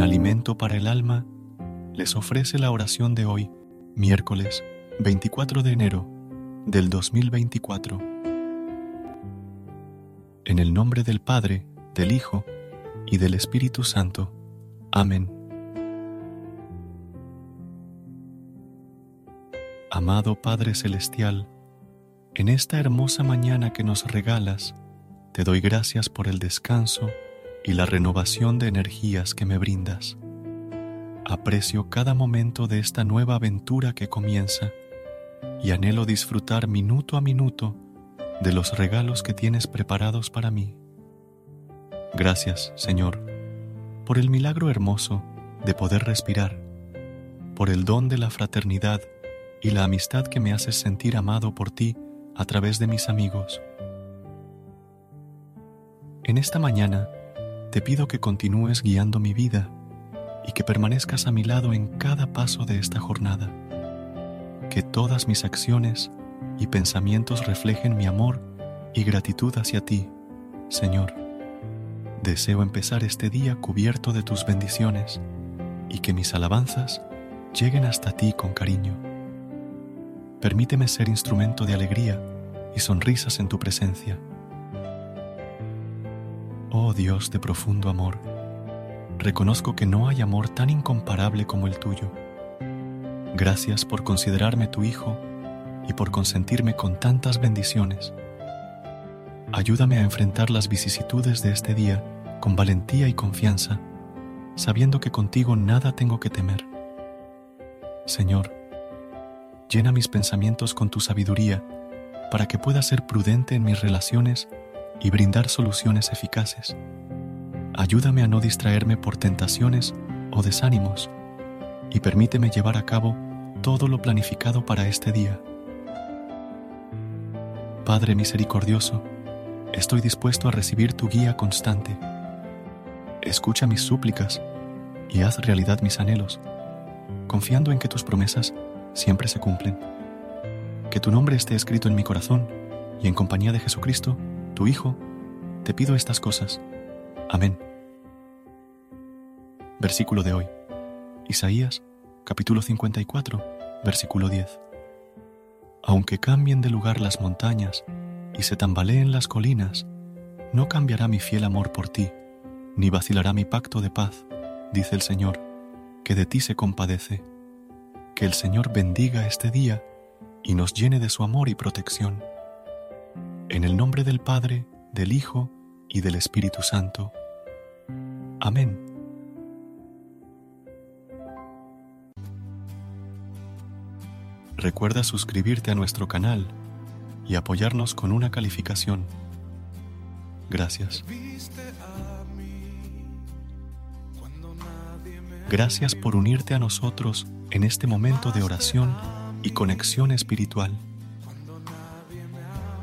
alimento para el alma, les ofrece la oración de hoy, miércoles 24 de enero del 2024. En el nombre del Padre, del Hijo y del Espíritu Santo. Amén. Amado Padre Celestial, en esta hermosa mañana que nos regalas, te doy gracias por el descanso y la renovación de energías que me brindas. Aprecio cada momento de esta nueva aventura que comienza y anhelo disfrutar minuto a minuto de los regalos que tienes preparados para mí. Gracias, Señor, por el milagro hermoso de poder respirar, por el don de la fraternidad y la amistad que me haces sentir amado por ti a través de mis amigos. En esta mañana, te pido que continúes guiando mi vida y que permanezcas a mi lado en cada paso de esta jornada. Que todas mis acciones y pensamientos reflejen mi amor y gratitud hacia ti, Señor. Deseo empezar este día cubierto de tus bendiciones y que mis alabanzas lleguen hasta ti con cariño. Permíteme ser instrumento de alegría y sonrisas en tu presencia Oh Dios de profundo amor, reconozco que no hay amor tan incomparable como el tuyo. Gracias por considerarme tu Hijo y por consentirme con tantas bendiciones. Ayúdame a enfrentar las vicisitudes de este día con valentía y confianza, sabiendo que contigo nada tengo que temer. Señor, llena mis pensamientos con tu sabiduría para que pueda ser prudente en mis relaciones y brindar soluciones eficaces. Ayúdame a no distraerme por tentaciones o desánimos y permíteme llevar a cabo todo lo planificado para este día. Padre misericordioso, estoy dispuesto a recibir tu guía constante. Escucha mis súplicas y haz realidad mis anhelos, confiando en que tus promesas siempre se cumplen. Que tu nombre esté escrito en mi corazón y en compañía de Jesucristo, tu Hijo, te pido estas cosas. Amén. Versículo de hoy. Isaías, capítulo 54, versículo 10. Aunque cambien de lugar las montañas y se tambaleen las colinas, no cambiará mi fiel amor por ti, ni vacilará mi pacto de paz, dice el Señor, que de ti se compadece. Que el Señor bendiga este día y nos llene de su amor y protección. En el nombre del Padre, del Hijo y del Espíritu Santo. Amén. Recuerda suscribirte a nuestro canal y apoyarnos con una calificación. Gracias. Gracias por unirte a nosotros en este momento de oración y conexión espiritual.